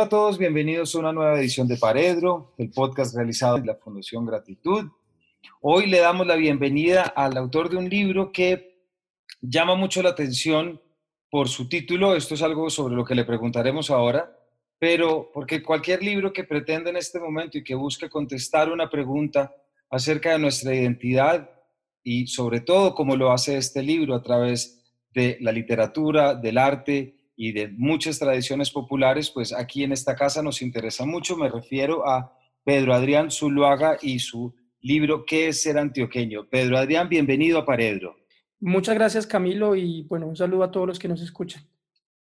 Hola a todos, bienvenidos a una nueva edición de Paredro, el podcast realizado en la Fundación Gratitud. Hoy le damos la bienvenida al autor de un libro que llama mucho la atención por su título. Esto es algo sobre lo que le preguntaremos ahora, pero porque cualquier libro que pretenda en este momento y que busque contestar una pregunta acerca de nuestra identidad y sobre todo como lo hace este libro a través de la literatura, del arte y de muchas tradiciones populares, pues aquí en esta casa nos interesa mucho. Me refiero a Pedro Adrián Zuluaga y su libro ¿Qué es ser antioqueño? Pedro Adrián, bienvenido a Paredro. Muchas gracias Camilo y bueno, un saludo a todos los que nos escuchan.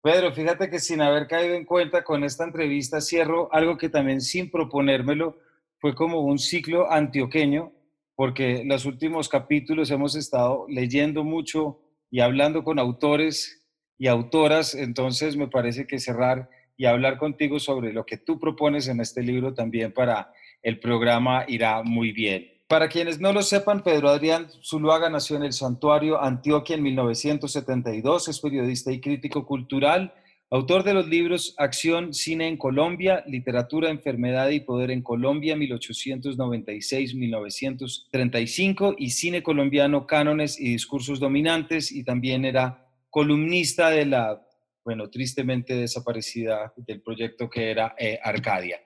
Pedro, fíjate que sin haber caído en cuenta con esta entrevista cierro algo que también sin proponérmelo fue como un ciclo antioqueño, porque los últimos capítulos hemos estado leyendo mucho y hablando con autores y autoras, entonces me parece que cerrar y hablar contigo sobre lo que tú propones en este libro también para el programa irá muy bien. Para quienes no lo sepan, Pedro Adrián Zuluaga nació en el Santuario Antioquia en 1972, es periodista y crítico cultural, autor de los libros Acción, Cine en Colombia, Literatura, Enfermedad y Poder en Colombia, 1896-1935, y Cine Colombiano, Cánones y Discursos Dominantes, y también era columnista de la, bueno, tristemente desaparecida del proyecto que era eh, Arcadia.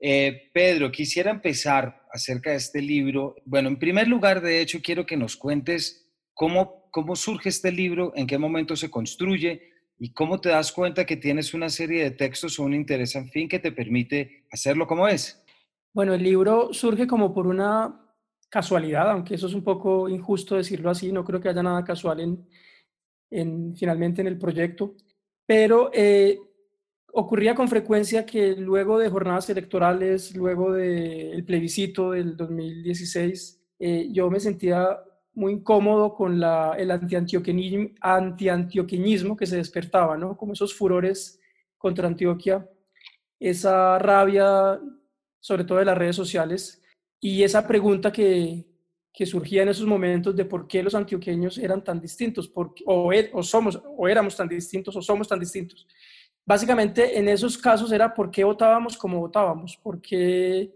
Eh, Pedro, quisiera empezar acerca de este libro. Bueno, en primer lugar, de hecho, quiero que nos cuentes cómo, cómo surge este libro, en qué momento se construye y cómo te das cuenta que tienes una serie de textos o un interés en fin que te permite hacerlo como es. Bueno, el libro surge como por una casualidad, aunque eso es un poco injusto decirlo así, no creo que haya nada casual en, finalmente en el proyecto, pero eh, ocurría con frecuencia que luego de jornadas electorales, luego del plebiscito del 2016, eh, yo me sentía muy incómodo con el anti-antioqueñismo que se despertaba, ¿no? Como esos furores contra Antioquia, esa rabia, sobre todo de las redes sociales, y esa pregunta que, que surgía en esos momentos de por qué los antioqueños eran tan distintos, o, er, o, somos, o éramos tan distintos, o somos tan distintos. Básicamente, en esos casos era por qué votábamos como votábamos, por qué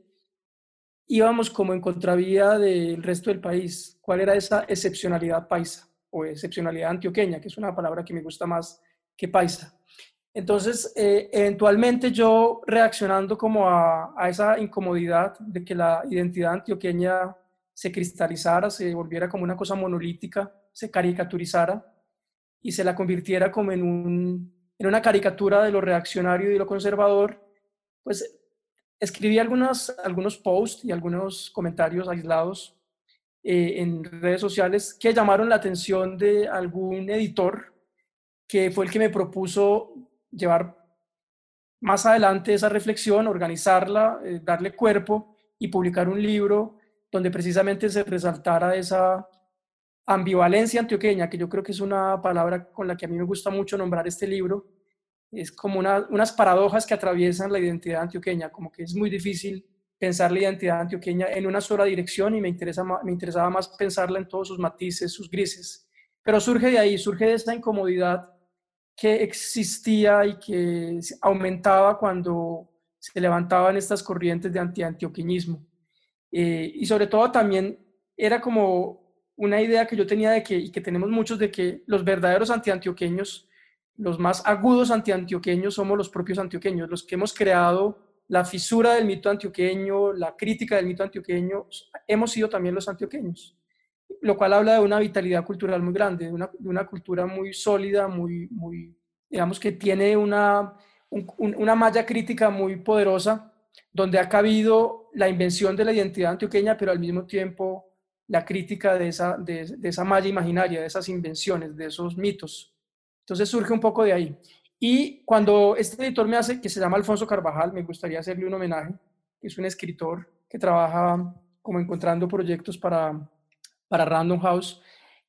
íbamos como en contravía del resto del país, cuál era esa excepcionalidad paisa o excepcionalidad antioqueña, que es una palabra que me gusta más que paisa. Entonces, eh, eventualmente yo reaccionando como a, a, esa incomodidad de que la identidad antioqueña se cristalizara, se volviera como una cosa monolítica, se caricaturizara y se la convirtiera como en, un, en una caricatura de lo reaccionario y lo conservador, pues escribí algunos, algunos posts y algunos comentarios aislados eh, en redes sociales que llamaron la atención de algún editor que fue el que me propuso llevar más adelante esa reflexión, organizarla, eh, darle cuerpo y publicar un libro donde precisamente se resaltara esa ambivalencia antioqueña, que yo creo que es una palabra con la que a mí me gusta mucho nombrar este libro, es como unas paradojas que atraviesan la identidad antioqueña, como que es muy difícil pensar la identidad antioqueña en una sola dirección y me, interesa, me interesaba más pensarla en todos sus matices, sus grises. Pero surge de ahí, surge de esta incomodidad que existía y que aumentaba cuando se levantaban estas corrientes de anti-antioqueñismo. Eh, y sobre todo también era como una idea que yo tenía de que, y que tenemos muchos, de que los verdaderos antiantioqueños, los más agudos antiantioqueños somos los propios antioqueños, los que hemos creado la fisura del mito antioqueño, la crítica del mito antioqueño, hemos sido también los antioqueños, lo cual habla de una vitalidad cultural muy grande, de una, de una cultura muy sólida, muy, muy, digamos que tiene una, una malla crítica muy poderosa donde ha cabido la invención de la identidad antioqueña, pero al mismo tiempo la crítica de esa, de, esa malla imaginaria, de esas invenciones, de esos mitos. Entonces surge un poco de ahí. Y cuando este editor me hace, que se llama Alfonso Carvajal, me gustaría hacerle un homenaje, es un escritor que trabaja como encontrando proyectos para, para Random House.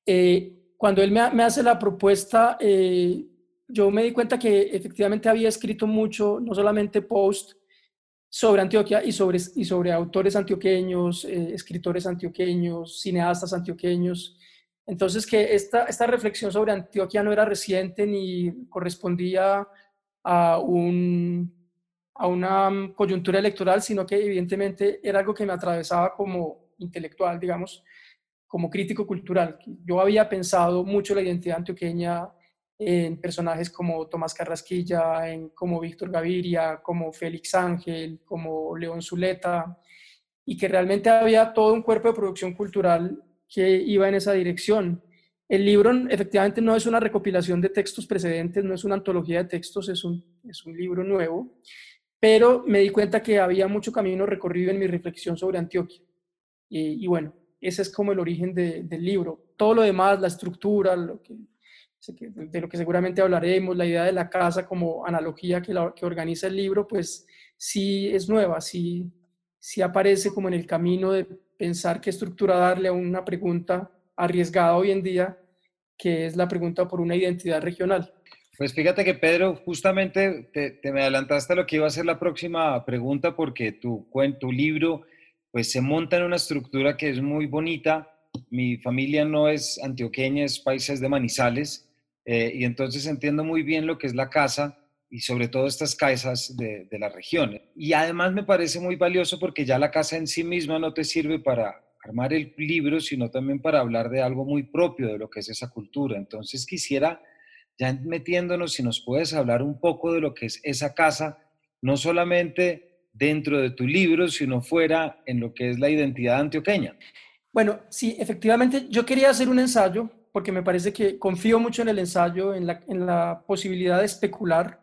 Eh, cuando él me, hace la propuesta, eh, yo me di cuenta que efectivamente había escrito mucho, no solamente post, sobre Antioquia y sobre, y sobre autores antioqueños, eh, escritores antioqueños, cineastas antioqueños. Entonces, que esta, esta reflexión sobre Antioquia no era reciente ni correspondía a un, a una coyuntura electoral, sino que evidentemente era algo que me atravesaba como intelectual, digamos, como crítico cultural. Yo había pensado mucho la identidad antioqueña en personajes como Tomás Carrasquilla, como Víctor Gaviria, como Félix Ángel, como León Zuleta, y que realmente había todo un cuerpo de producción cultural que iba en esa dirección. El libro efectivamente no es una recopilación de textos precedentes, no es una antología de textos, es un, es un libro nuevo, pero me di cuenta que había mucho camino recorrido en mi reflexión sobre Antioquia. Y, bueno, ese es como el origen del libro. Todo lo demás, la estructura, lo que, de lo que seguramente hablaremos, la idea de la casa como analogía que, que organiza el libro, pues sí es nueva, sí, sí aparece como en el camino de pensar qué estructura darle a una pregunta arriesgada hoy en día, que es la pregunta por una identidad regional. Pues fíjate que Pedro, justamente te, me adelantaste a lo que iba a ser la próxima pregunta porque tu, tu libro pues se monta en una estructura que es muy bonita. Mi familia no es antioqueña, es países de Manizales eh, y entonces entiendo muy bien lo que es la casa y sobre todo estas casas de, de la región. Y además me parece muy valioso porque ya la casa en sí misma no te sirve para armar el libro, sino también para hablar de algo muy propio de lo que es esa cultura. Entonces quisiera, ya metiéndonos, si nos puedes hablar un poco de lo que es esa casa, no solamente dentro de tu libro, sino fuera en lo que es la identidad antioqueña. Bueno, sí, efectivamente, yo quería hacer un ensayo porque me parece que confío mucho en el ensayo, en la, posibilidad de especular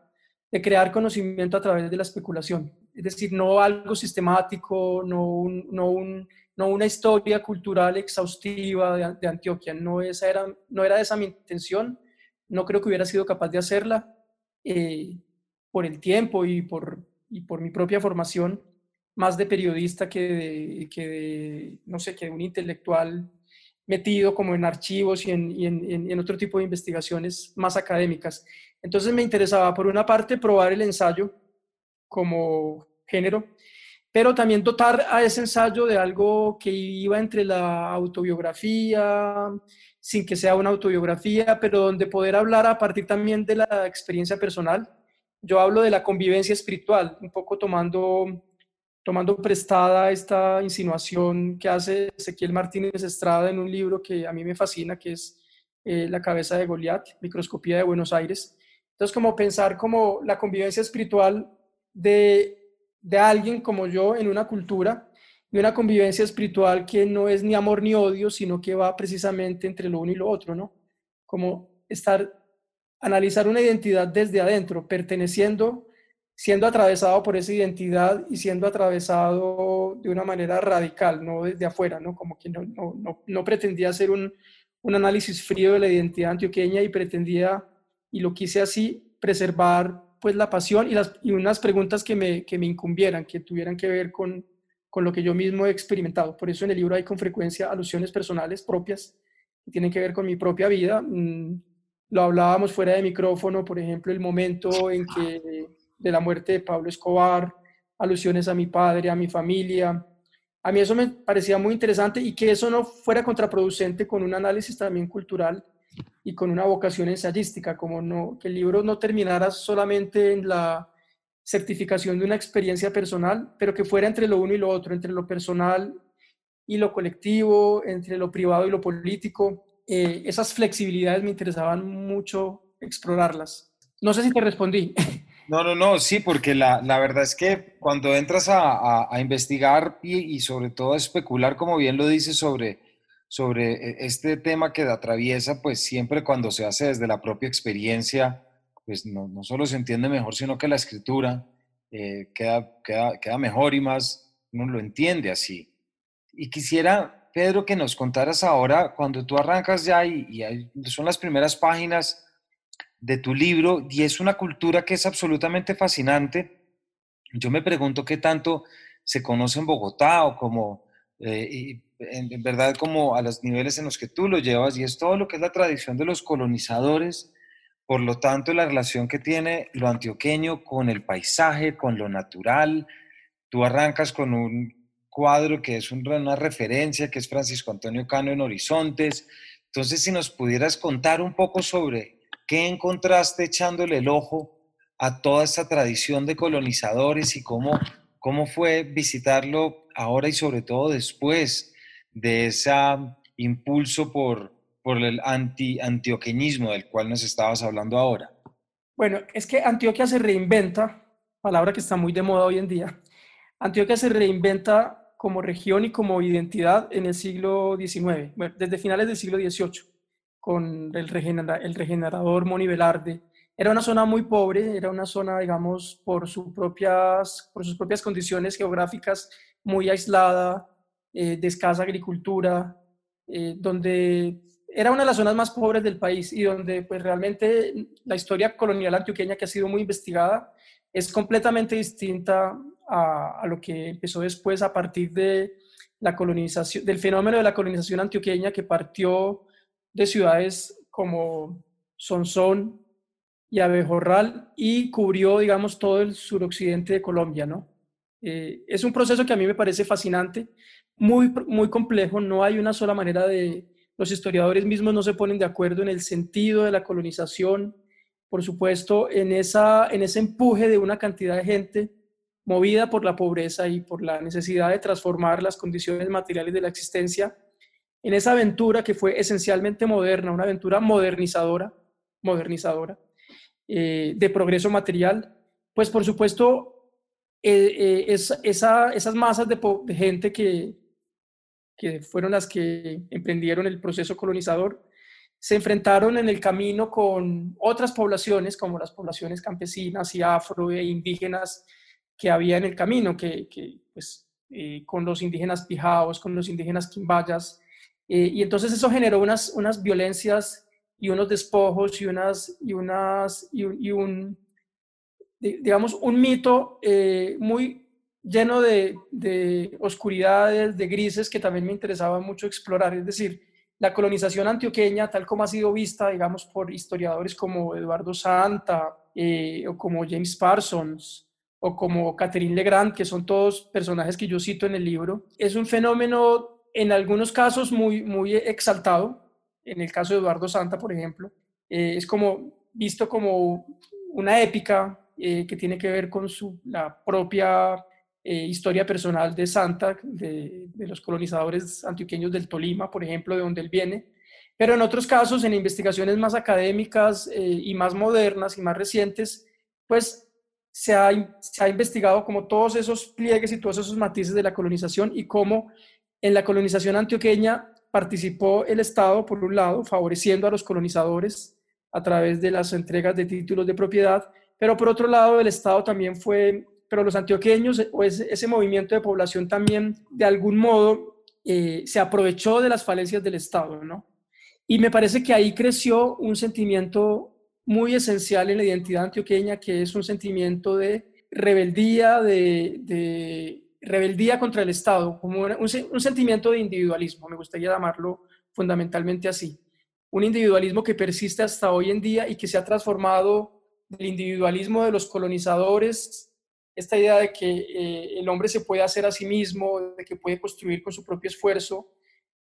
de crear conocimiento a través de la especulación. Es decir, no algo sistemático, no, una historia cultural exhaustiva de, Antioquia. No, esa era, no era esa mi intención. No creo que hubiera sido capaz de hacerla eh, por el tiempo y por, mi propia formación, más de periodista que de, no sé, que un intelectual metido como en archivos y en, y en otro tipo de investigaciones más académicas. Entonces me interesaba, por una parte, probar el ensayo como género, pero también dotar a ese ensayo de algo que iba entre la autobiografía, sin que sea una autobiografía, pero donde poder hablar a partir también de la experiencia personal. Yo hablo de la convivencia espiritual, un poco tomando, tomando prestada esta insinuación que hace Ezequiel Martínez Estrada en un libro que a mí me fascina, que es eh, La cabeza de Goliat, Microscopía de Buenos Aires, entonces, como pensar como la convivencia espiritual de, de alguien como yo en una cultura y una convivencia espiritual que no es ni amor ni odio, sino que va precisamente entre lo uno y lo otro, ¿no? Como estar, analizar una identidad desde adentro, perteneciendo, siendo atravesado por esa identidad y siendo atravesado de una manera radical, no desde afuera, ¿no? Como que no, no, no pretendía hacer un, un análisis frío de la identidad antioqueña y pretendía y lo quise así, preservar pues la pasión y, las, y unas preguntas que me, que me incumbieran, que tuvieran que ver con, con lo que yo mismo he experimentado. Por eso en el libro hay con frecuencia alusiones personales propias que tienen que ver con mi propia vida. Mm, lo hablábamos fuera de micrófono, por ejemplo, el momento en que de la muerte de Pablo Escobar, alusiones a mi padre, a mi familia. A mí eso me parecía muy interesante y que eso no fuera contraproducente con un análisis también cultural y con una vocación ensayística, como no, que el libro no terminara solamente en la certificación de una experiencia personal, pero que fuera entre lo uno y lo otro, entre lo personal y lo colectivo, entre lo privado y lo político. Eh, esas flexibilidades me interesaban mucho explorarlas. No sé si te respondí. No, no, no, sí, porque la, la verdad es que cuando entras a, a, investigar y, sobre todo a especular, como bien lo dices, sobre sobre e, este tema que atraviesa, pues siempre cuando se hace desde la propia experiencia, pues no, no solo se entiende mejor, sino que la escritura eh, queda, queda, queda mejor y más uno lo entiende así. Y quisiera, Pedro, que nos contaras ahora, cuando tú arrancas ya y son las primeras páginas de tu libro, y es una cultura que es absolutamente fascinante. Yo me pregunto qué tanto se conoce en Bogotá o como eh, en, verdad como a los niveles en los que tú lo llevas, y es todo lo que es la tradición de los colonizadores, por lo tanto la relación que tiene lo antioqueño con el paisaje, con lo natural. Tú arrancas con un cuadro que es una referencia, que es Francisco Antonio Cano en Horizontes. Entonces, si nos pudieras contar un poco sobre qué encontraste echándole el ojo a toda esta tradición de colonizadores y cómo, cómo fue visitarlo ahora y sobre todo después de ese impulso por, por el anti, antioqueñismo del cual nos estabas hablando ahora? Bueno, es que Antioquia se reinventa, palabra que está muy de moda hoy en día. Antioquia se reinventa como región y como identidad en el siglo XIX, desde finales del siglo XVIII, con el, el regenerador Moni Velarde. Era una zona muy pobre, era una zona, digamos, por, sus propias, por sus propias condiciones geográficas muy aislada, eh, de escasa agricultura, eh, donde era una de las zonas más pobres del país y donde pues realmente la historia colonial antioqueña que ha sido muy investigada es completamente distinta a, lo que empezó después a partir de la colonización, del fenómeno de la colonización antioqueña que partió de ciudades como Sonsón y Abejorral y cubrió, digamos, todo el suroccidente de Colombia, ¿no? Eh, es un proceso que a mí me parece fascinante, muy, muy complejo, no hay una sola manera de... Los historiadores mismos no se ponen de acuerdo en el sentido de la colonización, por supuesto, en, esa, en ese empuje de una cantidad de gente movida por la pobreza y por la necesidad de transformar las condiciones materiales de la existencia, en esa aventura que fue esencialmente moderna, una aventura modernizadora, modernizadora, eh, de progreso material, pues por supuesto eh, eh, es, esa, esas masas de, gente que, que fueron las que emprendieron el proceso colonizador, se enfrentaron en el camino con otras poblaciones, como las poblaciones campesinas y afro e indígenas, que había en el camino, que, pues, eh, con los indígenas pijaos, con los indígenas quimbayas, eh, y entonces eso generó unas, unas violencias y unos despojos y unas, y unas, y, un, digamos, un mito eh, muy lleno de, de, oscuridades, de grises que también me interesaba mucho explorar, es decir, la colonización antioqueña, tal como ha sido vista, digamos, por historiadores como Eduardo Santa o como James Parsons, o como Catherine Legrand, que son todos personajes que yo cito en el libro, es un fenómeno en algunos casos muy, muy exaltado, en el caso de Eduardo Santa, por ejemplo, eh, es como visto como una épica eh, que tiene que ver con su, la propia eh, historia personal de Santa, de, de, los colonizadores antioqueños del Tolima, por ejemplo, de donde él viene. Pero en otros casos, en investigaciones más académicas y más modernas y más recientes, pues se ha, investigado como todos esos pliegues y todos esos matices de la colonización y cómo en la colonización antioqueña participó el Estado, por un lado, favoreciendo a los colonizadores a través de las entregas de títulos de propiedad, pero por otro lado el Estado también fue, pero los antioqueños o ese, movimiento de población también de algún modo eh, se aprovechó de las falencias del Estado, ¿no? Y me parece que ahí creció un sentimiento muy esencial en la identidad antioqueña, que es un sentimiento de rebeldía, de, rebeldía contra el Estado, como un, sentimiento de individualismo, me gustaría llamarlo fundamentalmente así. Un individualismo que persiste hasta hoy en día y que se ha transformado del individualismo de los colonizadores, esta idea de que eh, el hombre se puede hacer a sí mismo, de que puede construir con su propio esfuerzo,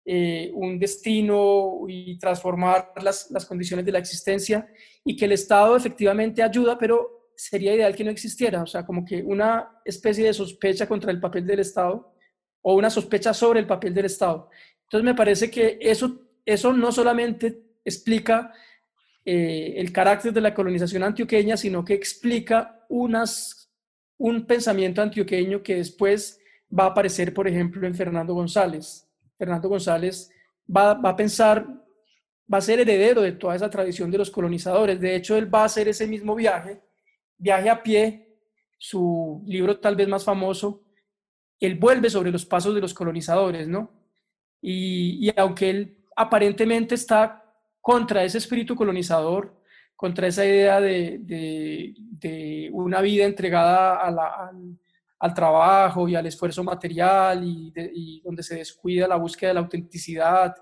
eh, un destino y transformar las, las, condiciones de la existencia y que el Estado efectivamente ayuda, pero sería ideal que no existiera, o sea, como que una especie de sospecha contra el papel del Estado o una sospecha sobre el papel del Estado. Entonces me parece que eso, eso no solamente explica eh, el carácter de la colonización antioqueña, sino que explica unas, un pensamiento antioqueño que después va a aparecer, por ejemplo, en Fernando González. Fernando González va, a pensar, va a ser heredero de toda esa tradición de los colonizadores. De hecho, él va a hacer ese mismo viaje, viaje a pie, su libro tal vez más famoso, él vuelve sobre los pasos de los colonizadores, ¿no? Y, aunque él aparentemente está contra ese espíritu colonizador, contra esa idea de, una vida entregada a la, al trabajo y al esfuerzo material y, donde se descuida la búsqueda de la autenticidad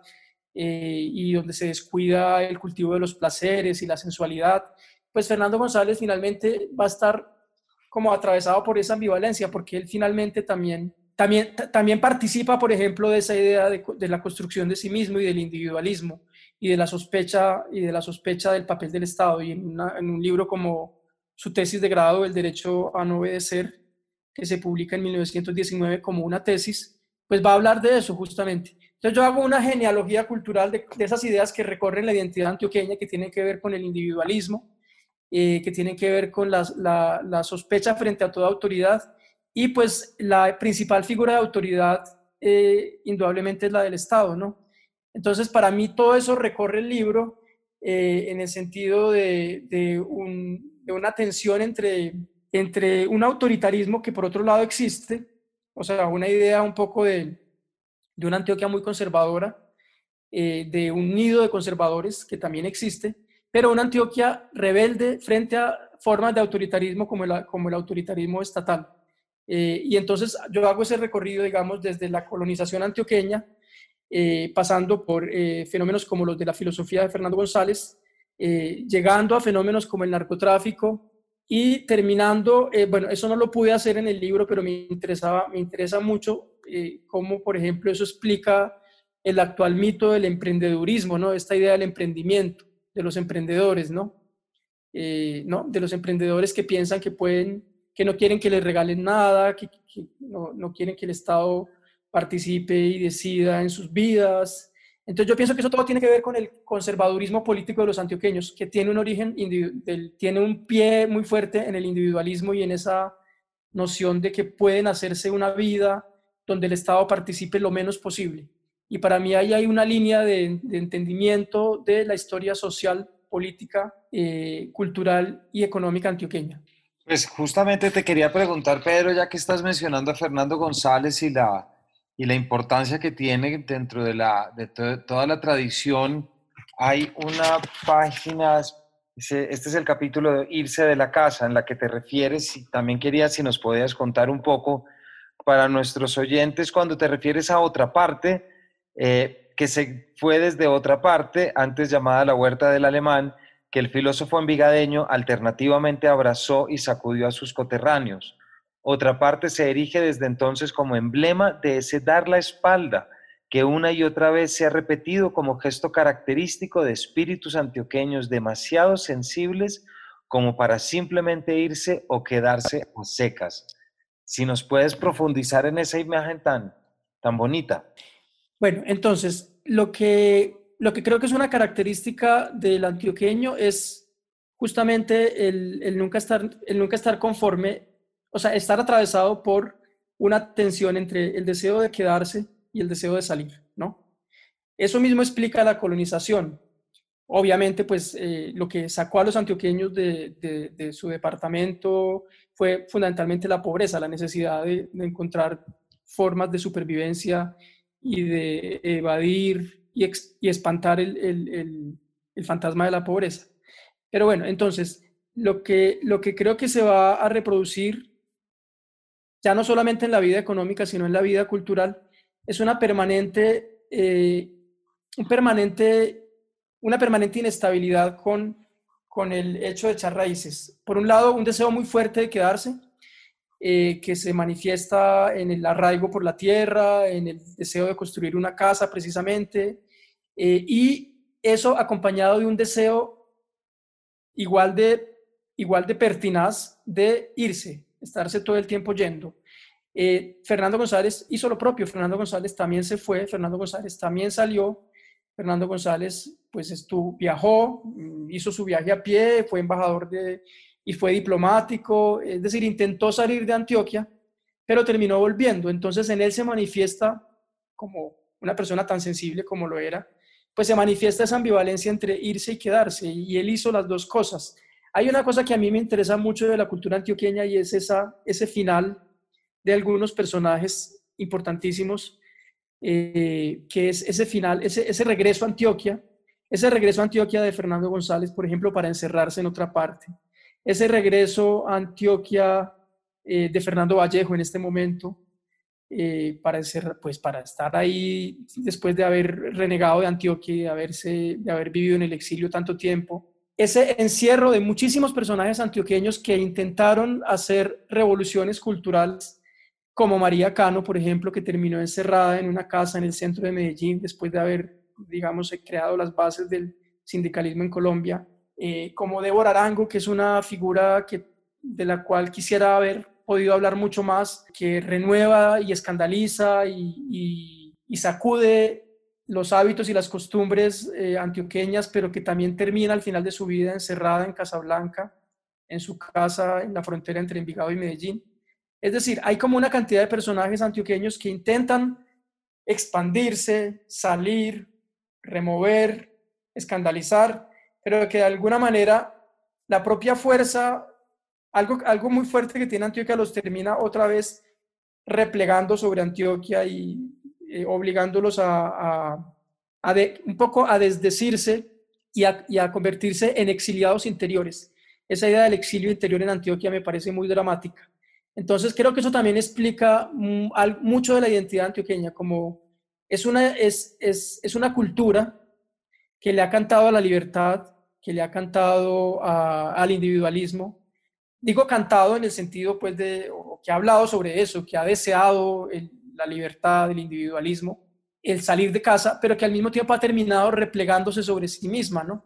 eh, y donde se descuida el cultivo de los placeres y la sensualidad, pues Fernando González finalmente va a estar como atravesado por esa ambivalencia, porque él finalmente también, también, también participa, por ejemplo, de esa idea de, de la construcción de sí mismo y del individualismo y de la sospecha y de la sospecha del papel del Estado. Y en, un libro como su tesis de grado, El derecho a no obedecer, que se publica en 1919 como una tesis, pues va a hablar de eso justamente. Entonces yo hago una genealogía cultural de, esas ideas que recorren la identidad antioqueña, que tienen que ver con el individualismo, eh, que tienen que ver con la, la, sospecha frente a toda autoridad, y pues la principal figura de autoridad eh, indudablemente es la del Estado, ¿no? Entonces para mí todo eso recorre el libro eh, en el sentido de, de, un, de una tensión entre, entre un autoritarismo que por otro lado existe, o sea, una idea un poco de, de una Antioquia muy conservadora, de un nido de conservadores que también existe, pero una Antioquia rebelde frente a formas de autoritarismo como el, como el autoritarismo estatal. Eh, y entonces yo hago ese recorrido, digamos, desde la colonización antioqueña, eh, pasando por fenómenos como los de la filosofía de Fernando González, llegando a fenómenos como el narcotráfico, y terminando, eh, bueno, eso no lo pude hacer en el libro, pero me, interesaba, me interesa mucho eh, cómo, por ejemplo, eso explica el actual mito del emprendedurismo, ¿no? Esta idea del emprendimiento, de los emprendedores, ¿no? Eh, ¿no? De los emprendedores que piensan que pueden, que no quieren que les regalen nada, que, no, no, quieren que el Estado participe y decida en sus vidas, entonces yo pienso que eso todo tiene que ver con el conservadurismo político de los antioqueños, que tiene un origen, tiene un pie muy fuerte en el individualismo y en esa noción de que pueden hacerse una vida donde el Estado participe lo menos posible. Y para mí ahí hay una línea de, entendimiento de la historia social, política, eh, cultural y económica antioqueña. Pues justamente te quería preguntar, Pedro, ya que estás mencionando a Fernando González y la, y la importancia que tiene dentro de, la, de toda la tradición. Hay una página, este es el capítulo de Irse de la casa, en la que te refieres, y también quería si nos podías contar un poco para nuestros oyentes cuando te refieres a otra parte, eh, que se fue desde otra parte, antes llamada la huerta del alemán, que el filósofo envigadeño alternativamente abrazó y sacudió a sus coterráneos otra parte se erige desde entonces como emblema de ese dar la espalda que una y otra vez se ha repetido como gesto característico de espíritus antioqueños demasiado sensibles como para simplemente irse o quedarse a secas. Si nos puedes profundizar en esa imagen tan, tan bonita. Bueno, entonces, lo que, lo que creo que es una característica del antioqueño es justamente el, el nunca, estar, el nunca estar conforme o sea, estar atravesado por una tensión entre el deseo de quedarse y el deseo de salir, ¿no? Eso mismo explica la colonización. Obviamente, pues eh, lo que sacó a los antioqueños de, su departamento fue fundamentalmente la pobreza, la necesidad de, encontrar formas de supervivencia y de evadir y, espantar el, el, fantasma de la pobreza. Pero bueno, entonces, lo que, lo que creo que se va a reproducir ya no solamente en la vida económica, sino en la vida cultural, es una permanente, eh, un permanente, una permanente inestabilidad con, con el hecho de echar raíces. Por un lado, un deseo muy fuerte de quedarse, eh, que se manifiesta en el arraigo por la tierra, en el deseo de construir una casa precisamente, eh, y eso acompañado de un deseo igual de, igual de pertinaz de irse, estarse todo el tiempo yendo. Eh, Fernando González hizo lo propio, Fernando González también se fue, Fernando González también salió, Fernando González pues estuvo, viajó, mm, hizo su viaje a pie, fue embajador de, y fue diplomático, es decir, intentó salir de Antioquia, pero terminó volviendo. Entonces en él se manifiesta como una persona tan sensible como lo era, pues se manifiesta esa ambivalencia entre irse y quedarse, y él hizo las dos cosas. Hay una cosa que a mí me interesa mucho de la cultura antioqueña y es esa, ese final de algunos personajes importantísimos, eh, que es ese final, ese, ese regreso a Antioquia, ese regreso a Antioquia de Fernando González, por ejemplo, para encerrarse en otra parte, ese regreso a Antioquia eh, de Fernando Vallejo en este momento, eh, para, pues, para estar ahí después de haber renegado de Antioquia y de, haberse, de haber vivido en el exilio tanto tiempo, ese encierro de muchísimos personajes antioqueños que intentaron hacer revoluciones culturales, como María Cano, por ejemplo, que terminó encerrada en una casa en el centro de Medellín después de haber, digamos, creado las bases del sindicalismo en Colombia, eh, como Débora Arango, que es una figura que de la cual quisiera haber podido hablar mucho más, que renueva y escandaliza y, sacude los hábitos y las costumbres eh, antioqueñas, pero que también termina al final de su vida encerrada en Casablanca, en su casa en la frontera entre Envigado y Medellín. Es decir, hay como una cantidad de personajes antioqueños que intentan expandirse, salir, remover, escandalizar, pero que de alguna manera la propia fuerza, algo, algo muy fuerte que tiene Antioquia los termina otra vez replegando sobre Antioquia y eh, obligándolos a, a, un poco a desdecirse y a, y a convertirse en exiliados interiores. Esa idea del exilio interior en Antioquia me parece muy dramática. Entonces creo que eso también explica mucho de la identidad antioqueña, como es una, es, es, es una cultura que le ha cantado a la libertad, que le ha cantado al individualismo. Digo cantado en el sentido, pues, de, que ha hablado sobre eso, que ha deseado la libertad, el individualismo, el salir de casa, pero que al mismo tiempo ha terminado replegándose sobre sí misma, ¿no?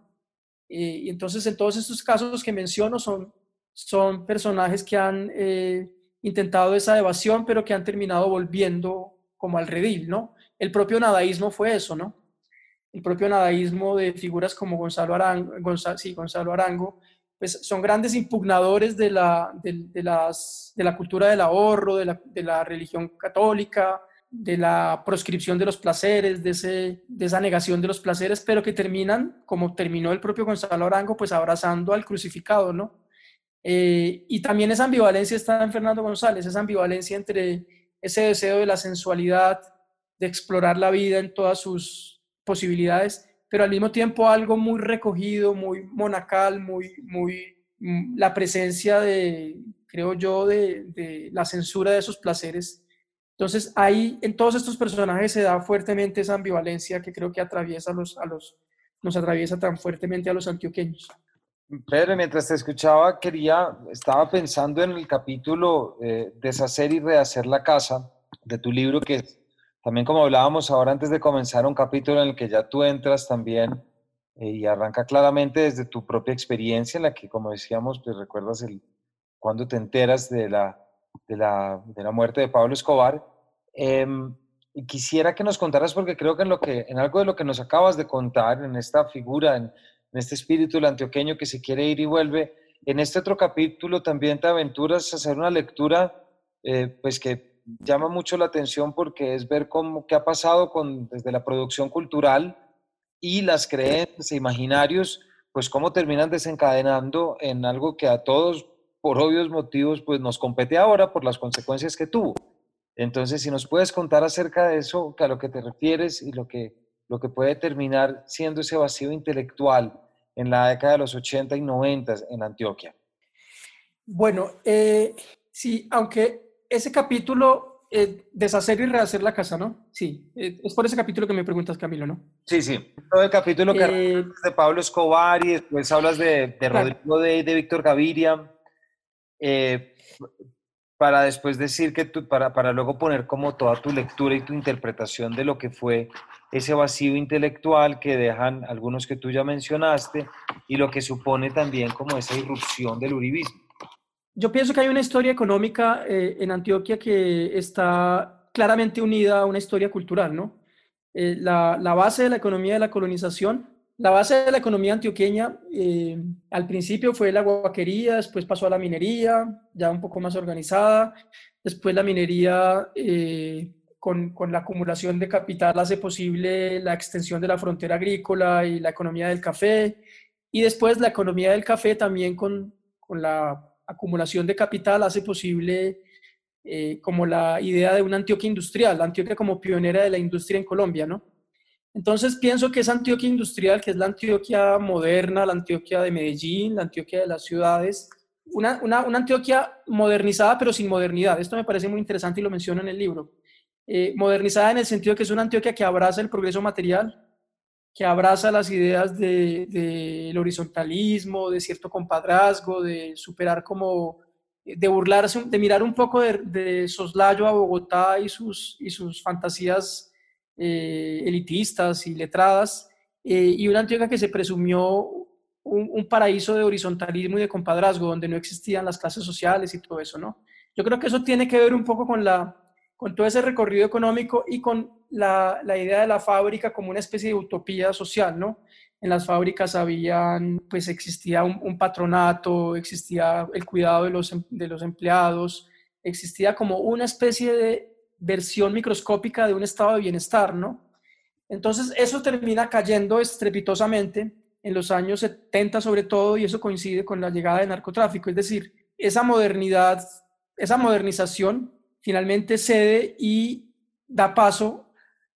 Eh, y entonces, en todos estos casos que menciono, son, son personajes que han eh, intentado esa evasión, pero que han terminado volviendo como al redil, ¿no? El propio nadaísmo fue eso, ¿no? El propio nadaísmo de figuras como Gonzalo Arango, Gonzalo Arango pues son grandes impugnadores de la, de, la cultura del ahorro, de la, religión católica, de la proscripción de los placeres, de, de esa negación de los placeres, pero que terminan, como terminó el propio Gonzalo Arango, pues abrazando al crucificado, ¿no? Eh, y también esa ambivalencia está en Fernando González, esa ambivalencia entre ese deseo de la sensualidad, de explorar la vida en todas sus posibilidades, pero al mismo tiempo algo muy recogido, muy monacal, muy, muy, mm, la presencia de, creo yo, de, la censura de esos placeres. Entonces, ahí en todos estos personajes se da fuertemente esa ambivalencia que creo que atraviesa los, a los, nos atraviesa tan fuertemente a los antioqueños. Pedro, mientras te escuchaba, quería, estaba pensando en el capítulo eh, Deshacer y rehacer la casa de tu libro, que también como hablábamos ahora antes de comenzar un capítulo en el que ya tú entras también eh, y arranca claramente desde tu propia experiencia en la que, como decíamos, pues recuerdas el, cuando te enteras de la, de la, de la muerte de Pablo Escobar. Em, y quisiera que nos contaras, porque creo que en, lo que en algo de lo que nos acabas de contar, en esta figura, en, este espíritu antioqueño que se quiere ir y vuelve, en este otro capítulo también te aventuras a hacer una lectura, eh, pues que llama mucho la atención porque es ver cómo, qué ha pasado con, desde la producción cultural y las creencias e imaginarios, pues cómo terminan desencadenando en algo que a todos, por obvios motivos, pues nos compete ahora por las consecuencias que tuvo. Entonces, si nos puedes contar acerca de eso, a lo que te refieres y lo que, lo que puede terminar siendo ese vacío intelectual en la década de los 80 y 90 en Antioquia. Bueno, eh, sí, aunque ese capítulo, eh, deshacer y rehacer la casa, ¿no? Sí, eh, es por ese capítulo que me preguntas, Camilo, ¿no? Sí, sí. Todo el capítulo que eh, de Pablo Escobar y después hablas de, de Rodrigo de, de, Víctor Gaviria, para después decir que tú, para, para luego poner como toda tu lectura y tu interpretación de lo que fue ese vacío intelectual que dejan algunos que tú ya mencionaste y lo que supone también como esa irrupción del uribismo yo pienso que hay una historia económica eh, en Antioquia que está claramente unida a una historia cultural, ¿no? Eh, la, base de la economía de la colonización, la base de la economía antioqueña eh, al principio fue la guaquería, después pasó a la minería, ya un poco más organizada, después la minería con, con la acumulación de capital hace posible la extensión de la frontera agrícola y la economía del café, y después la economía del café también con, con la acumulación de capital hace posible eh, como la idea de una Antioquia industrial, Antioquia como pionera de la industria en Colombia, ¿no? Entonces pienso que esa Antioquia industrial, que es la Antioquia moderna, la Antioquia de Medellín, la Antioquia de las ciudades, una, una, una Antioquia modernizada pero sin modernidad. Esto me parece muy interesante y lo menciono en el libro. Eh, modernizada en el sentido que es una Antioquia que abraza el progreso material, que abraza las ideas del de, horizontalismo, de cierto compadrazgo, de superar como, de burlarse, de mirar un poco de, soslayo a Bogotá y sus, y sus fantasías eh, elitistas y letradas, eh, y una Antioquia que se presumió un, paraíso de horizontalismo y de compadrazgo, donde no existían las clases sociales y todo eso, ¿no? Yo creo que eso tiene que ver un poco con, la, con todo ese recorrido económico y con la, la idea de la fábrica como una especie de utopía social, ¿no? En las fábricas habían, pues existía un, patronato, existía el cuidado de los, em, de los empleados, existía como una especie de versión microscópica de un estado de bienestar, ¿no? Entonces eso termina cayendo estrepitosamente en los años 70 sobre todo, y eso coincide con la llegada del narcotráfico, es decir, esa modernidad, esa modernización finalmente cede y da paso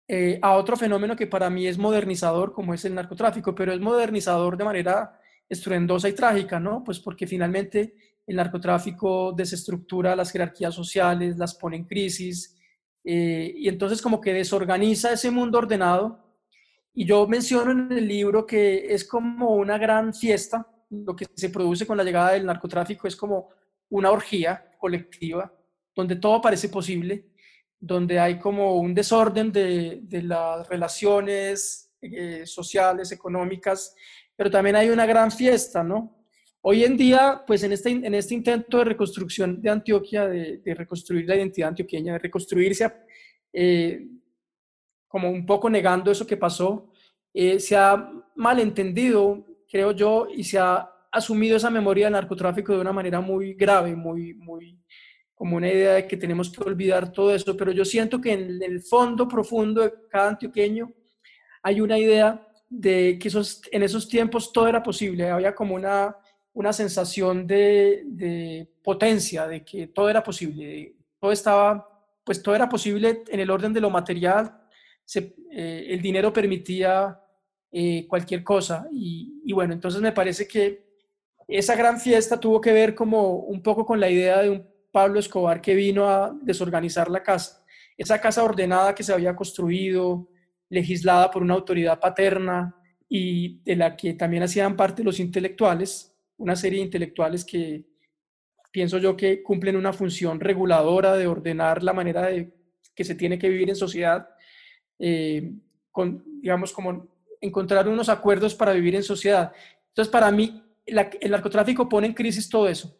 eh, a otro fenómeno que para mí es modernizador, como es el narcotráfico, pero es modernizador de manera estruendosa y trágica, ¿no? Pues porque finalmente el narcotráfico desestructura las jerarquías sociales, las pone en crisis, eh, y entonces como que desorganiza ese mundo ordenado y yo menciono en el libro que es como una gran fiesta, lo que se produce con la llegada del narcotráfico es como una orgía colectiva, donde todo parece posible, donde hay como un desorden de, de las relaciones eh, sociales, económicas, pero también hay una gran fiesta, ¿no? Hoy en día, pues en este, en este intento de reconstrucción de Antioquia, de, de reconstruir la identidad antioqueña, de reconstruirse eh, como un poco negando eso que pasó, eh, se ha malentendido, creo yo, y se ha asumido esa memoria del narcotráfico de una manera muy grave, muy, muy, como una idea de que tenemos que olvidar todo eso, pero yo siento que en el fondo profundo de cada antioqueño hay una idea de que esos, en esos tiempos todo era posible, había como una, una sensación de, de potencia, de que todo era posible, todo estaba, pues todo era posible en el orden de lo material, eh, el dinero permitía eh, cualquier cosa. Y, bueno, entonces me parece que esa gran fiesta tuvo que ver como un poco con la idea de un Pablo Escobar que vino a desorganizar la casa. Esa casa ordenada que se había construido, legislada por una autoridad paterna y de la que también hacían parte los intelectuales, una serie de intelectuales que pienso yo que cumplen una función reguladora de ordenar la manera de que se tiene que vivir en sociedad eh, con, digamos, como encontrar unos acuerdos para vivir en sociedad. Entonces, para mí, el narcotráfico pone en crisis todo eso.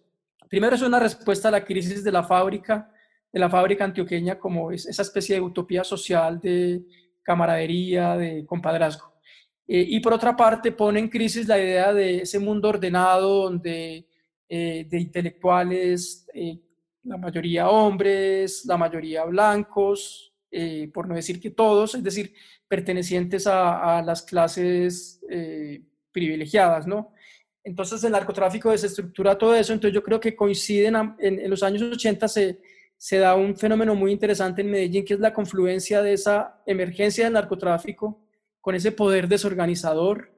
Primero es una respuesta a la crisis de la fábrica, de la fábrica antioqueña, como es esa especie de utopía social de camaradería, de compadrazgo. Eh, y por otra parte, pone en crisis la idea de ese mundo ordenado donde eh, de intelectuales, la mayoría hombres, la mayoría blancos, eh, por no decir que todos, es decir, pertenecientes a, las clases eh, privilegiadas, ¿no? Entonces el narcotráfico desestructura todo eso, entonces yo creo que coinciden en, los años 80 se, se da un fenómeno muy interesante en Medellín, que es la confluencia de esa emergencia del narcotráfico con ese poder desorganizador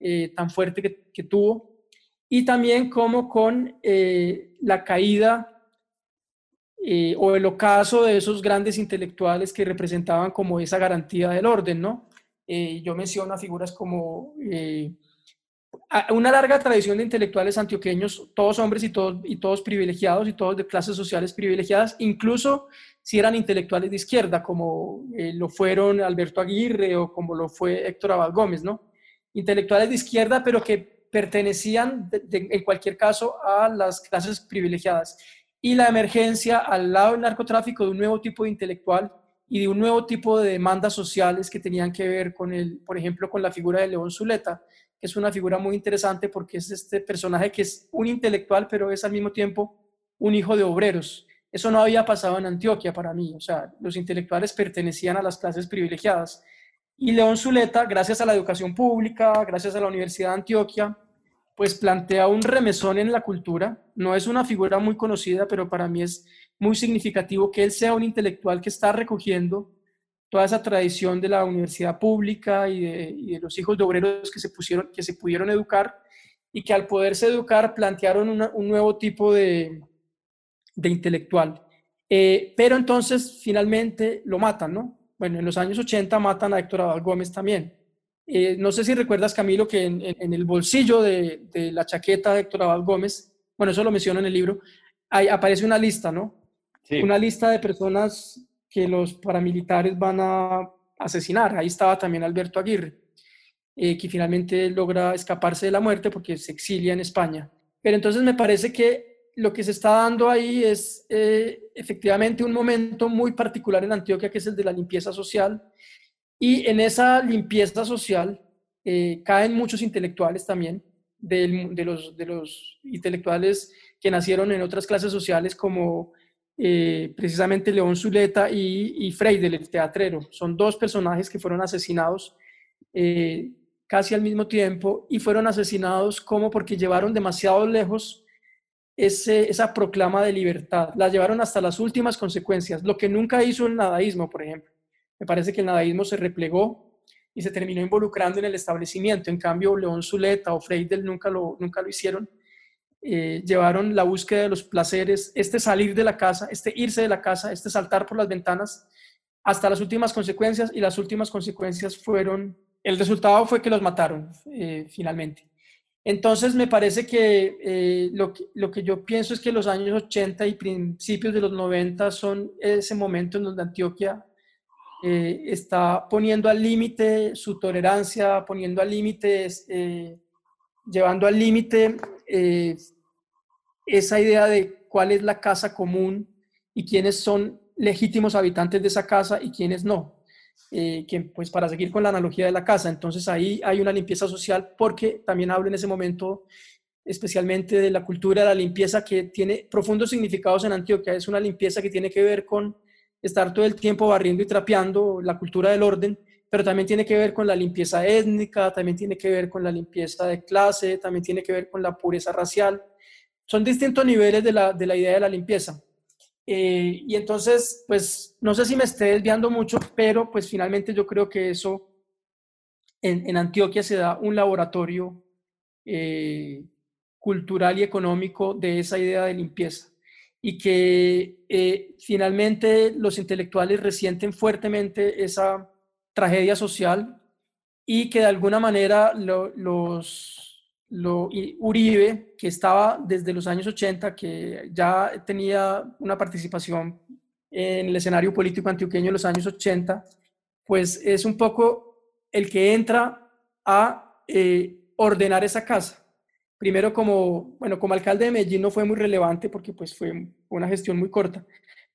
eh, tan fuerte que, tuvo, y también como con la caída eh, o el ocaso de esos grandes intelectuales que representaban como esa garantía del orden, ¿no? Eh, yo menciono a figuras como eh, una larga tradición de intelectuales antioqueños, todos hombres y todos, y todos privilegiados y todos de clases sociales privilegiadas, incluso si eran intelectuales de izquierda, como lo fueron Alberto Aguirre o como lo fue Héctor Abad Gómez, ¿no? Intelectuales de izquierda, pero que pertenecían en cualquier caso a las clases privilegiadas y la emergencia al lado del narcotráfico de un nuevo tipo de intelectual y de un nuevo tipo de demandas sociales que tenían que ver con el, por ejemplo, con la figura de León Zuleta, es una figura muy interesante porque es este personaje que es un intelectual, pero es al mismo tiempo un hijo de obreros. Eso no había pasado en Antioquia para mí, o sea, los intelectuales pertenecían a las clases privilegiadas. Y León Zuleta, gracias a la educación pública, gracias a la Universidad de Antioquia, pues plantea un remesón en la cultura. No es una figura muy conocida, pero para mí es muy significativo que él sea un intelectual que está recogiendo toda esa tradición de la universidad pública y de, los hijos de obreros que se, pusieron, que se pudieron educar y que al poderse educar plantearon un nuevo tipo de, intelectual. Eh, pero entonces finalmente lo matan, ¿no? Bueno, en los años 80 matan a Héctor Abad Gómez también. Eh, no sé si recuerdas, Camilo, que en, el bolsillo de, la chaqueta de Héctor Abad Gómez, bueno, eso lo menciono en el libro, ahí aparece una lista, ¿no? Una lista de personas que los paramilitares van a asesinar. Ahí estaba también Alberto Aguirre. eh, que finalmente logra escaparse de la muerte porque se exilia en España. Pero entonces me parece que lo que se está dando ahí es eh, efectivamente un momento muy particular en Antioquia, que es el de la limpieza social. Y en esa limpieza social eh, caen muchos intelectuales también, de, los, de los intelectuales que nacieron en otras clases sociales como eh, precisamente León Zuleta y, y Freidel, el teatrero. Son dos personajes que fueron asesinados casi al mismo tiempo y fueron asesinados como porque llevaron demasiado lejos esa proclama de libertad. La llevaron hasta las últimas consecuencias, lo que nunca hizo el nadaísmo, por ejemplo. Me parece que el nadaísmo se replegó y se terminó involucrando en el establecimiento. En cambio, León Zuleta o Freidel nunca lo, nunca lo hicieron. Eh, llevaron la búsqueda de los placeres, este salir de la casa, este irse de la casa, este saltar por las ventanas, hasta las últimas consecuencias y las últimas consecuencias fueron, el resultado fue que los mataron eh, finalmente. Entonces, me parece que, eh, lo que lo que yo pienso es que los años 80 y principios de los 90 son ese momento en donde Antioquia eh, está poniendo al límite su tolerancia, poniendo al límite, eh, llevando al límite esa idea de cuál es la casa común y quiénes son legítimos habitantes de esa casa y quiénes no. Eh, que pues para seguir con la analogía de la casa, entonces ahí hay una limpieza social porque también hablo en ese momento especialmente de la cultura la limpieza que tiene profundos significados en Antioquia, es una limpieza que tiene que ver con estar todo el tiempo barriendo y trapeando, la cultura del orden, pero también tiene que ver con la limpieza étnica, también tiene que ver con la limpieza de clase, también tiene que ver con la pureza racial. Son distintos niveles de la, de la idea de la limpieza. Eh, y entonces, pues no sé si me esté desviando mucho, pero pues finalmente yo creo que eso en, Antioquia se da un laboratorio eh, cultural y económico de esa idea de limpieza y que eh, finalmente los intelectuales resienten fuertemente esa tragedia social y que de alguna manera los lo, Uribe, que estaba desde los años 80, que ya tenía una participación en el escenario político antioqueño en los años 80, pues es un poco el que entra a eh, ordenar esa casa. Primero como, bueno, como alcalde de Medellín no fue muy relevante porque pues fue una gestión muy corta,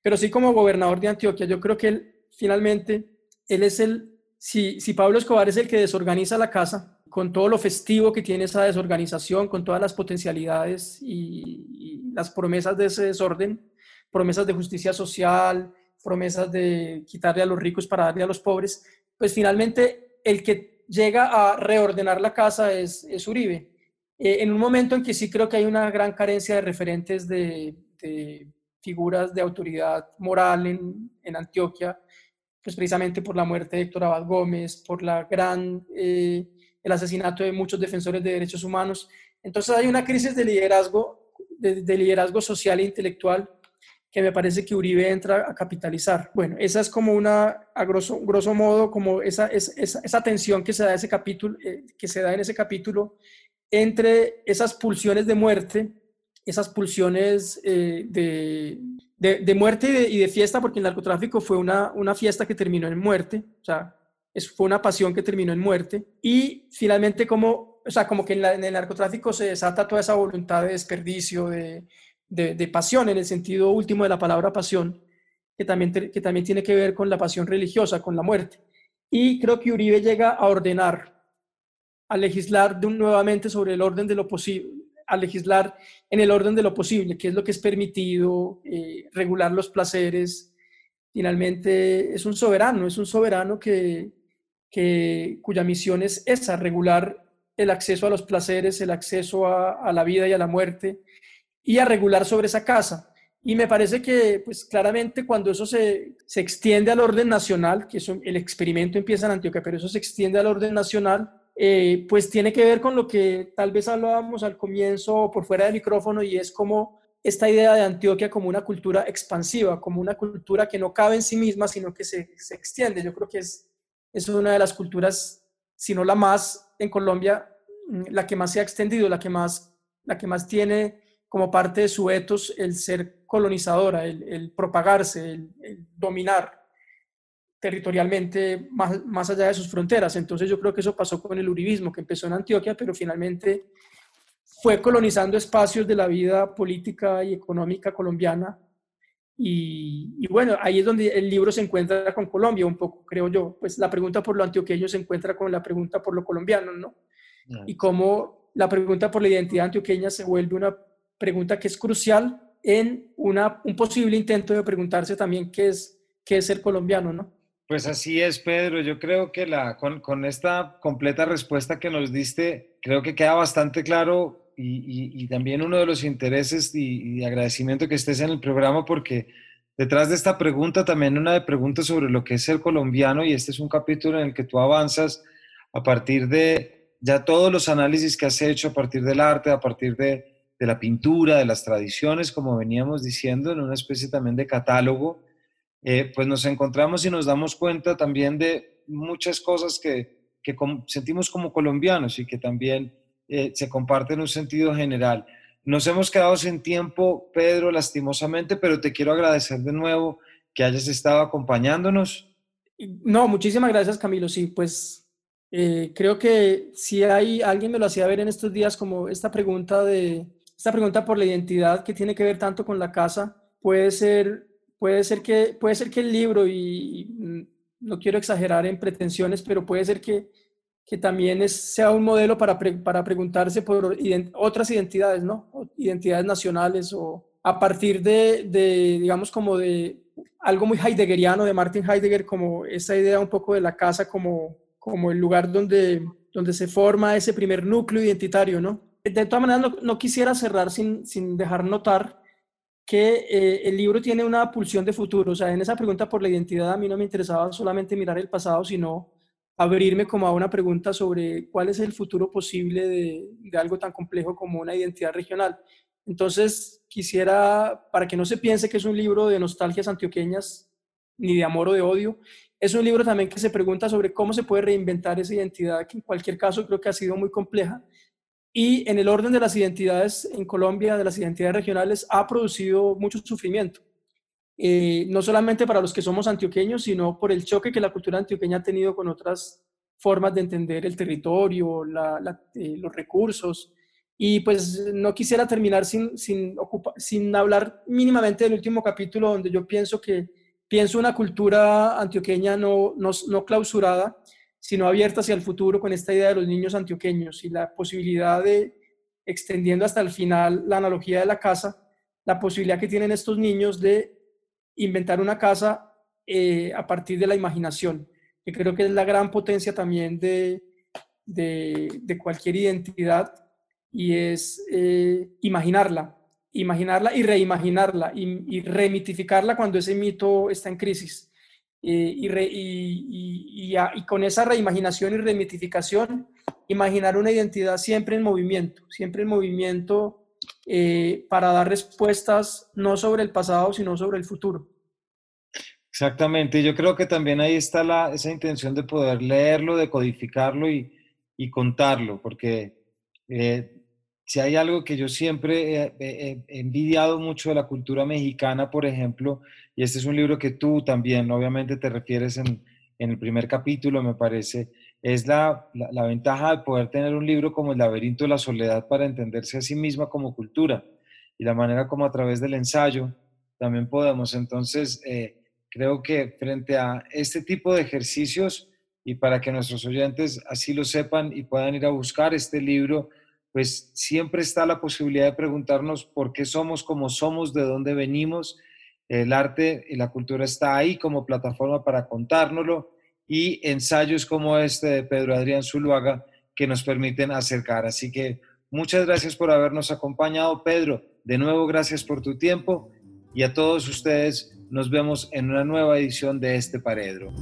pero sí como gobernador de Antioquia, yo creo que él finalmente, él es el, si, si Pablo Escobar es el que desorganiza la casa, con todo lo festivo que tiene esa desorganización, con todas las potencialidades y, las promesas de ese desorden, promesas de justicia social, promesas de quitarle a los ricos para darle a los pobres, pues finalmente el que llega a reordenar la casa es, es Uribe. Eh, en un momento en que sí creo que hay una gran carencia de referentes de, figuras de autoridad moral en, en, Antioquia, pues precisamente por la muerte de Héctor Abad Gómez, por la gran eh, el asesinato de muchos defensores de derechos humanos. Entonces hay una crisis de liderazgo, de, liderazgo social e intelectual que me parece que Uribe entra a capitalizar. Bueno, esa es como una, a grosso, grosso modo, como esa, esa, esa, tensión que se, da ese capítulo, eh, que se da en ese capítulo entre esas pulsiones de muerte, esas pulsiones eh, de, de, de, muerte y de, y de, fiesta, porque el narcotráfico fue una, una fiesta que terminó en muerte, o sea, fue una pasión que terminó en muerte. Y finalmente, como, o sea, como que en, el narcotráfico se desata toda esa voluntad de desperdicio, de, de, pasión, en el sentido último de la palabra pasión, que también, que también tiene que ver con la pasión religiosa, con la muerte. Y creo que Uribe llega a ordenar, a legislar de un, nuevamente sobre el orden de lo posible, a legislar en el orden de lo posible, que es lo que es permitido, eh, regular los placeres. Finalmente es un soberano, es un soberano que, cuya misión es esa, regular el acceso a los placeres, el acceso a, la vida y a la muerte, y a regular sobre esa casa. Y me parece que, pues claramente, cuando eso se, se extiende al orden nacional, que eso, el experimento empieza en Antioquia, pero eso se extiende al orden nacional, eh, pues tiene que ver con lo que tal vez hablábamos al comienzo por fuera del micrófono, y es como esta idea de Antioquia como una cultura expansiva, como una cultura que no cabe en sí misma, sino que se, se extiende. Yo creo que es es una de las culturas, si no la más en Colombia, mm, la que más se ha extendido, la que más, la que más tiene como parte de su etos el ser colonizadora, el, propagarse, el, dominar. territorialmente más, más allá de sus fronteras. Entonces yo creo que eso pasó con el uribismo, que empezó en Antioquia, pero finalmente fue colonizando espacios de la vida política y económica colombiana. Y, bueno, ahí es donde el libro se encuentra con Colombia, un poco, creo yo. Pues la pregunta por lo antioqueño se encuentra con la pregunta por lo colombiano, ¿no? Y cómo la pregunta por la identidad antioqueña se vuelve una pregunta que es crucial en una, un posible intento de preguntarse también qué es, qué es ser colombiano, ¿no? Pues así es, Pedro. Yo creo que la, con, con esta completa respuesta que nos diste, creo que queda bastante claro y, también uno de los intereses y, agradecimiento que estés en el programa porque detrás de esta pregunta también una de preguntas sobre lo que es ser colombiano y este es un capítulo en el que tú avanzas a partir de ya todos los análisis que has hecho, a partir del arte, a partir de, de la pintura, de las tradiciones, como veníamos diciendo, en una especie también de catálogo, eh, pues nos encontramos y nos damos cuenta también de muchas cosas que, que sentimos como colombianos y que también eh, se comparte en un sentido general. Nos hemos quedado sin tiempo, Pedro, lastimosamente, pero te quiero agradecer de nuevo que hayas estado acompañándonos. No, muchísimas gracias, Camilo. Sí, pues eh, creo que si hay alguien me lo hacía ver en estos días como esta pregunta de esta pregunta por la identidad que tiene que ver tanto con la casa puede ser puede ser que puede ser que el libro y no quiero exagerar en pretensiones, pero puede ser que que también es, sea un modelo para, para preguntarse por otras identidades, ¿no? Identidades nacionales o a partir de, digamos, como de algo muy heideggeriano de Martin Heidegger, como esa idea un poco de la casa como, como el lugar donde, donde se forma ese primer núcleo identitario, ¿no? De todas maneras, no, no quisiera cerrar sin, sin dejar notar que eh, el libro tiene una pulsión de futuro. O sea, en esa pregunta por la identidad a mí no me interesaba solamente mirar el pasado, sino abrirme como a una pregunta sobre cuál es el futuro posible de, de, algo tan complejo como una identidad regional. Entonces, quisiera, para que no se piense que es un libro de nostalgias antioqueñas, ni de amor o de odio, es un libro también que se pregunta sobre cómo se puede reinventar esa identidad, que en cualquier caso creo que ha sido muy compleja. Y en el orden de las identidades en Colombia, de las identidades regionales, ha producido mucho sufrimiento. Eh, no solamente para los que somos antioqueños, sino por el choque que la cultura antioqueña ha tenido con otras formas de entender el territorio, eh, los recursos. Y pues no quisiera terminar sin, sin, sin hablar mínimamente del último capítulo, donde yo pienso que pienso una cultura antioqueña no, no, no clausurada, sino abierta hacia el futuro con esta idea de los niños antioqueños y la posibilidad de, extendiendo hasta el final la analogía de la casa, la posibilidad que tienen estos niños de inventar una casa eh, a partir de la imaginación, que creo que es la gran potencia también de, de, cualquier identidad y es eh, imaginarla, imaginarla y reimaginarla y, remitificarla cuando ese mito está en crisis. Eh, y, con esa reimaginación y remitificación, imaginar una identidad siempre en movimiento, siempre en movimiento eh, para dar respuestas no sobre el pasado, sino sobre el futuro. Exactamente, yo creo que también ahí está la, esa intención de poder leerlo, de codificarlo y, y contarlo, porque eh, si hay algo que yo siempre he, envidiado mucho de la cultura mexicana, por ejemplo, y este es un libro que tú también obviamente te refieres en, en el primer capítulo, me parece, es la, la, ventaja de poder tener un libro como El laberinto de la soledad para entenderse a sí misma como cultura y la manera como a través del ensayo también podemos. Entonces, eh, creo que frente a este tipo de ejercicios y para que nuestros oyentes así lo sepan y puedan ir a buscar este libro, pues siempre está la posibilidad de preguntarnos por qué somos como somos, de dónde venimos. El arte y la cultura está ahí como plataforma para contárnoslo y ensayos como este de Pedro Adrián Zuluaga que nos permiten acercar. Así que muchas gracias por habernos acompañado, Pedro. De nuevo, gracias por tu tiempo y a todos ustedes nos vemos en una nueva edición de este Paredro.